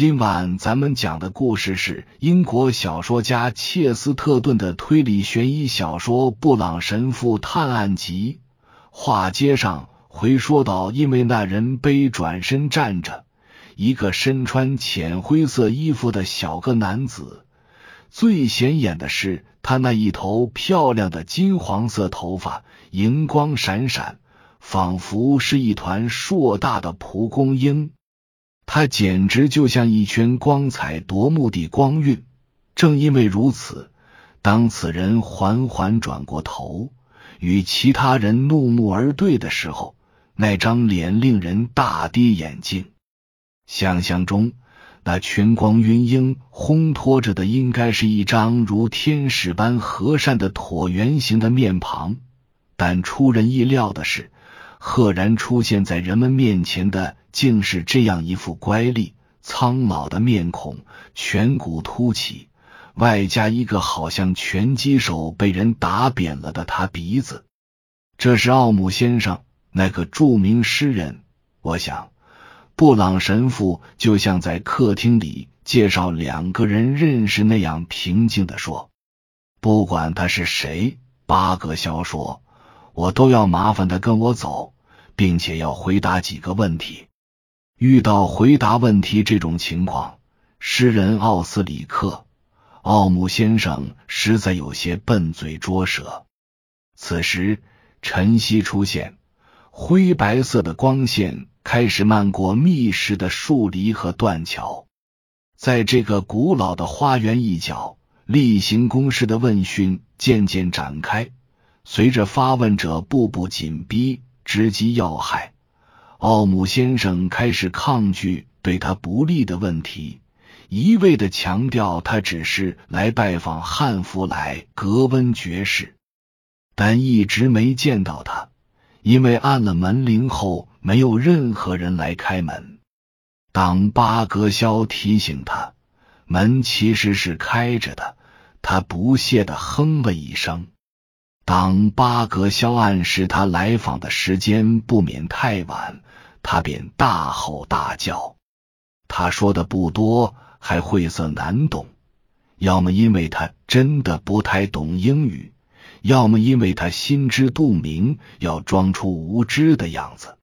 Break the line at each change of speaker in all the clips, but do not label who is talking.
今晚咱们讲的故事是英国小说家切斯特顿的推理悬疑小说《布朗神父探案集》。话接上回说到，因为那人背转身站着，一个身穿浅灰色衣服的小个男子。最显眼的是他那一头漂亮的金黄色头发，银光闪闪，仿佛是一团硕大的蒲公英。他简直就像一圈光彩夺目的光晕。正因为如此，当此人缓缓转过头，与其他人怒目而对的时候，那张脸令人大跌眼镜。想象中，那群光晕英烘托着的，应该是一张如天使般和善的椭圆形的面庞。但出人意料的是。赫然出现在人们面前的，竟是这样一副乖戾、苍老的面孔，颧骨凸起，外加一个好像拳击手被人打扁了的他鼻子。这是奥姆先生，那个著名诗人。我想，布朗神父就像在客厅里介绍两个人认识那样平静的说：“不管他是谁，巴格肖说。”我都要麻烦他跟我走，并且要回答几个问题。遇到回答问题这种情况，诗人奥斯里克奥姆先生实在有些笨嘴拙舌。此时，晨曦出现，灰白色的光线开始漫过密实的树篱和断桥，在这个古老的花园一角，例行公事的问讯渐渐展开。随着发问者步步紧逼，直击要害，奥姆先生开始抗拒对他不利的问题，一味的强调他只是来拜访汉弗莱格温爵士，但一直没见到他，因为按了门铃后没有任何人来开门。当巴格肖提醒他门其实是开着的，他不屑的哼了一声。当巴格肖暗示他来访的时间不免太晚，他便大吼大叫。他说的不多，还晦涩难懂，要么因为他真的不太懂英语，要么因为他心知肚明，要装出无知的样子。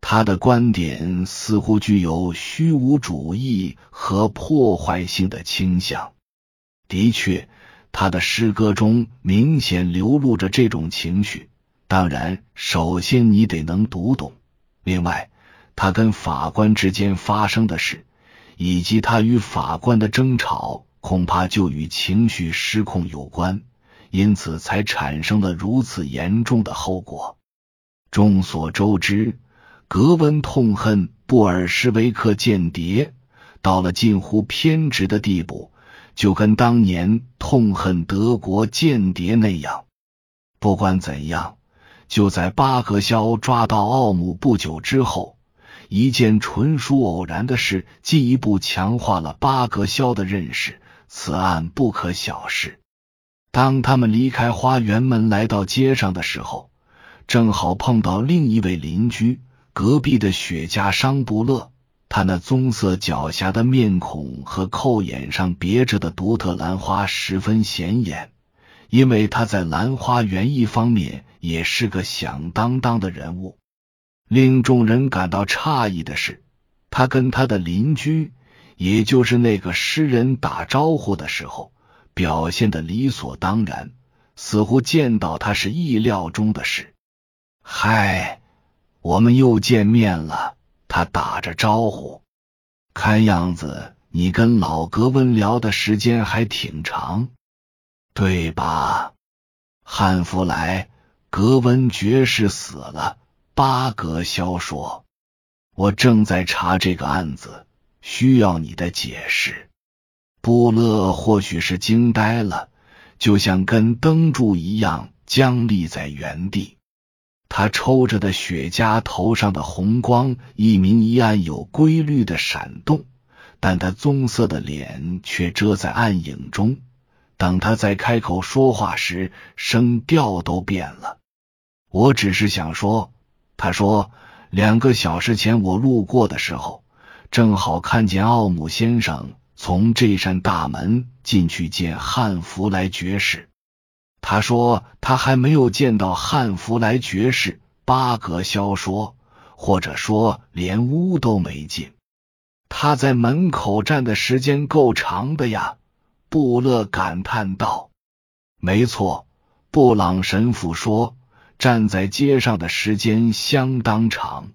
他的观点似乎具有虚无主义和破坏性的倾向。的确。他的诗歌中明显流露着这种情绪。当然，首先你得能读懂。另外，他跟法官之间发生的事，以及他与法官的争吵，恐怕就与情绪失控有关，因此才产生了如此严重的后果。众所周知，格温痛恨布尔什维克间谍到了近乎偏执的地步。就跟当年痛恨德国间谍那样。不管怎样，就在巴格肖抓到奥姆不久之后，一件纯属偶然的事进一步强化了巴格肖的认识：此案不可小视。当他们离开花园门来到街上的时候，正好碰到另一位邻居——隔壁的雪茄商布勒。他那棕色狡黠的面孔和扣眼上别着的独特兰花十分显眼，因为他在兰花园艺方面也是个响当当的人物。令众人感到诧异的是，他跟他的邻居，也就是那个诗人打招呼的时候，表现的理所当然，似乎见到他是意料中的事。嗨，我们又见面了。他打着招呼，看样子你跟老格温聊的时间还挺长，对吧？汉弗莱格温爵士死了，巴格肖说：“我正在查这个案子，需要你的解释。”布勒或许是惊呆了，就像根灯柱一样僵立在原地。他抽着的雪茄头上的红光一明一暗有规律的闪动，但他棕色的脸却遮在暗影中。等他再开口说话时，声调都变了。我只是想说，他说，两个小时前我路过的时候，正好看见奥姆先生从这扇大门进去见汉弗莱爵士。他说他还没有见到汉弗莱爵士。巴格肖说，或者说连屋都没进。他在门口站的时间够长的呀。布勒感叹道：“没错。”布朗神父说：“站在街上的时间相当长。”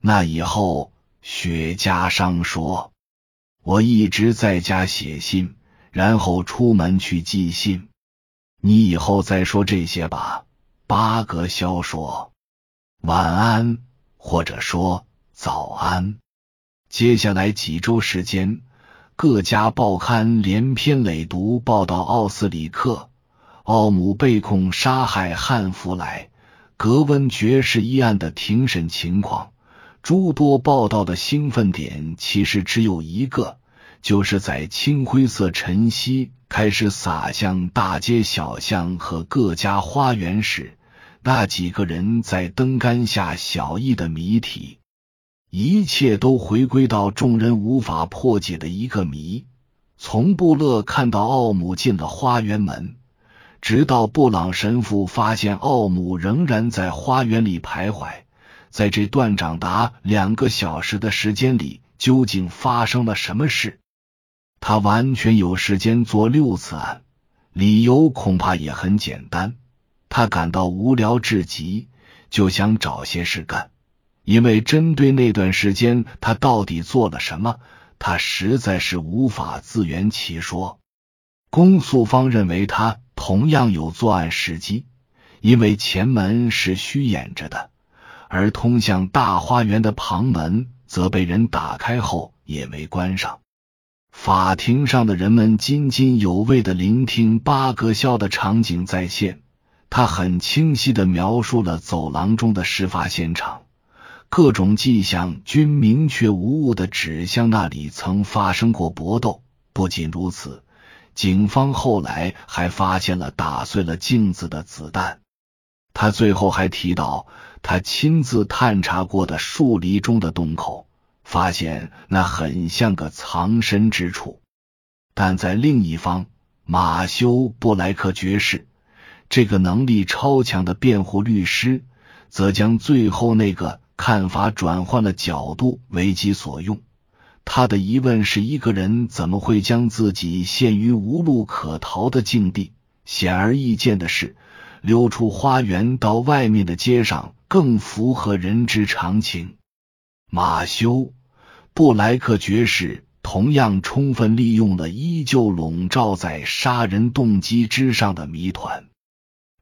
那以后，雪茄商说：“我一直在家写信，然后出门去寄信。”你以后再说这些吧。”巴格肖说。“晚安，或者说早安。”接下来几周时间，各家报刊连篇累牍报道奥斯里克奥姆被控杀害汉弗莱格温爵士一案的庭审情况。诸多报道的兴奋点其实只有一个，就是在青灰色晨曦。开始洒向大街小巷和各家花园时，那几个人在灯杆下小意的谜题，一切都回归到众人无法破解的一个谜：从布勒看到奥姆进了花园门，直到布朗神父发现奥姆仍然在花园里徘徊，在这段长达两个小时的时间里，究竟发生了什么事？他完全有时间做六次案，理由恐怕也很简单。他感到无聊至极，就想找些事干。因为针对那段时间他到底做了什么，他实在是无法自圆其说。公诉方认为他同样有作案时机，因为前门是虚掩着的，而通向大花园的旁门则被人打开后也没关上。法庭上的人们津津有味的聆听巴格肖的场景再现，他很清晰的描述了走廊中的事发现场，各种迹象均明确无误的指向那里曾发生过搏斗。不仅如此，警方后来还发现了打碎了镜子的子弹。他最后还提到，他亲自探查过的树篱中的洞口。发现那很像个藏身之处，但在另一方，马修布莱克爵士这个能力超强的辩护律师，则将最后那个看法转换了角度为己所用。他的疑问是：一个人怎么会将自己陷于无路可逃的境地？显而易见的是，溜出花园到外面的街上更符合人之常情。马修布莱克爵士同样充分利用了依旧笼罩在杀人动机之上的谜团。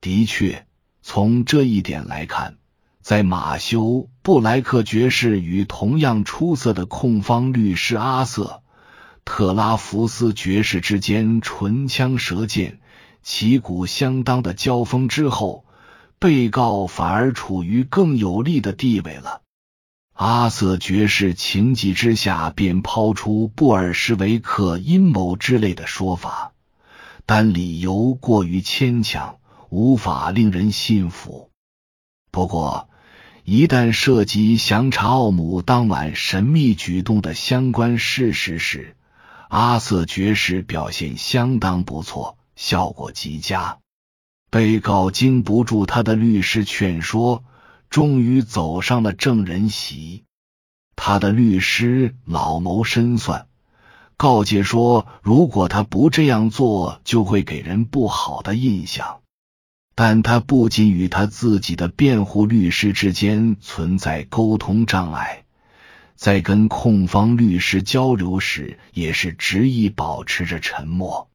的确，从这一点来看，在马修布莱克爵士与同样出色的控方律师阿瑟特拉福斯爵士之间唇枪舌剑、旗鼓相当的交锋之后，被告反而处于更有利的地位了。阿瑟爵士情急之下便抛出布尔什维克阴谋之类的说法，但理由过于牵强，无法令人信服。不过，一旦涉及详查奥姆当晚神秘举动的相关事实时，阿瑟爵士表现相当不错，效果极佳。被告经不住他的律师劝说。终于走上了证人席。他的律师老谋深算，告诫说，如果他不这样做，就会给人不好的印象。但他不仅与他自己的辩护律师之间存在沟通障碍，在跟控方律师交流时，也是执意保持着沉默。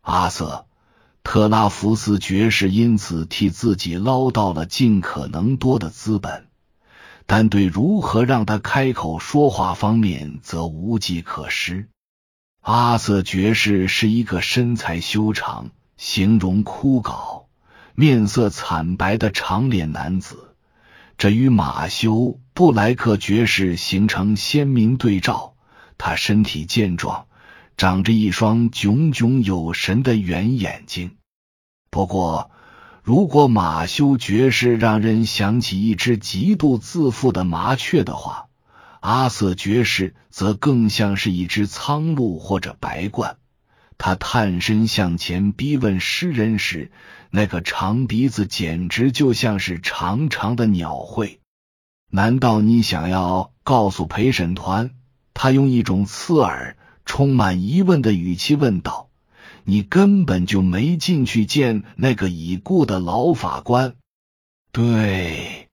阿瑟。特拉福斯爵士因此替自己捞到了尽可能多的资本，但对如何让他开口说话方面则无计可施。阿瑟爵士是一个身材修长、形容枯槁、面色惨白的长脸男子，这与马修布莱克爵士形成鲜明对照。他身体健壮。长着一双炯炯有神的圆眼睛。不过，如果马修爵士让人想起一只极度自负的麻雀的话，阿瑟爵士则更像是一只苍鹭或者白鹳。他探身向前逼问诗人时，那个长鼻子简直就像是长长的鸟喙。难道你想要告诉陪审团？他用一种刺耳、充满疑问的语气问道：“你根本就没进去见那个已故的老法官？”对，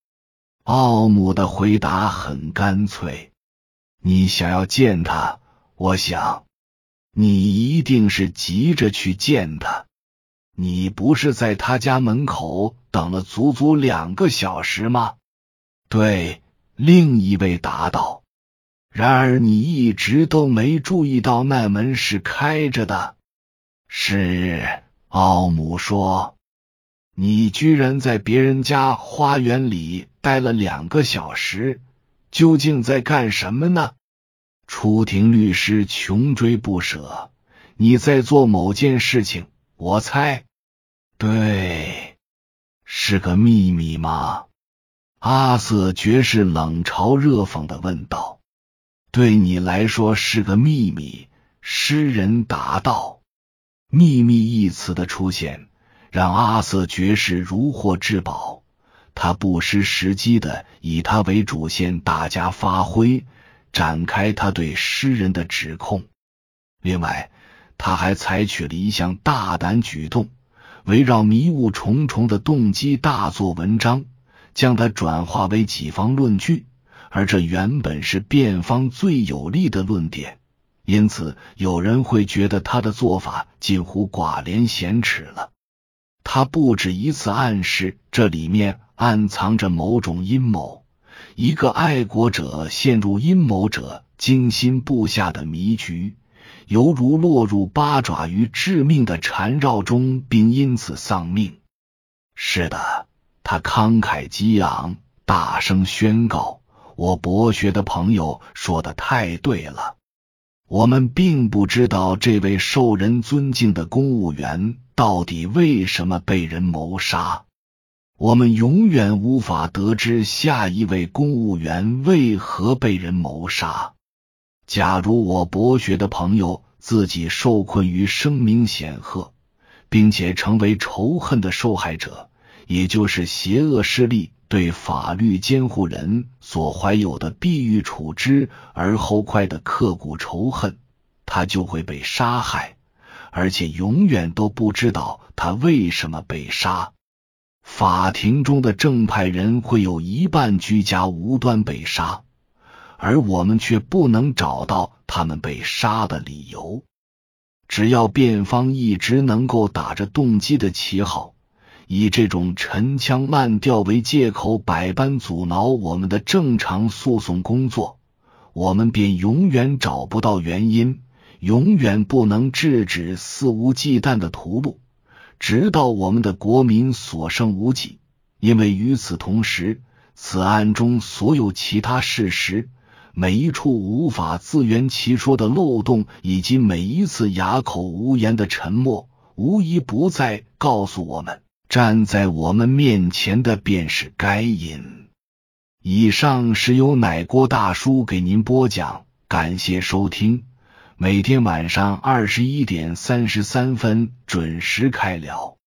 奥姆的回答很干脆：“你想要见他，我想。”你一定是急着去见他，你不是在他家门口等了足足两个小时吗？对，另一位答道。然而你一直都没注意到那门是开着的。是，奥姆说，你居然在别人家花园里待了两个小时，究竟在干什么呢？出庭律师穷追不舍，你在做某件事情，我猜，对，是个秘密吗？阿瑟爵士冷嘲热讽的问道。对你来说是个秘密，诗人答道。秘密一词的出现让阿瑟爵士如获至宝，他不失时机的以他为主线大加发挥。展开他对诗人的指控。另外，他还采取了一项大胆举动，围绕迷雾重重的动机大做文章，将它转化为己方论据。而这原本是辩方最有力的论点，因此有人会觉得他的做法近乎寡廉鲜耻了。他不止一次暗示这里面暗藏着某种阴谋。一个爱国者陷入阴谋者精心布下的迷局，犹如落入八爪鱼致命的缠绕中，并因此丧命。是的，他慷慨激昂，大声宣告：“我博学的朋友说的太对了。我们并不知道这位受人尊敬的公务员到底为什么被人谋杀。”我们永远无法得知下一位公务员为何被人谋杀。假如我博学的朋友自己受困于声名显赫，并且成为仇恨的受害者，也就是邪恶势力对法律监护人所怀有的必欲处之而后快的刻骨仇恨，他就会被杀害，而且永远都不知道他为什么被杀。法庭中的正派人会有一半居家无端被杀，而我们却不能找到他们被杀的理由。只要辩方一直能够打着动机的旗号，以这种陈腔滥调为借口，百般阻挠我们的正常诉讼工作，我们便永远找不到原因，永远不能制止肆无忌惮的屠戮。直到我们的国民所剩无几，因为与此同时，此案中所有其他事实，每一处无法自圆其说的漏洞，以及每一次哑口无言的沉默，无一不在告诉我们，站在我们面前的便是该隐。以上是由奶锅大叔给您播讲，感谢收听。每天晚上二十一点三十三分准时开聊。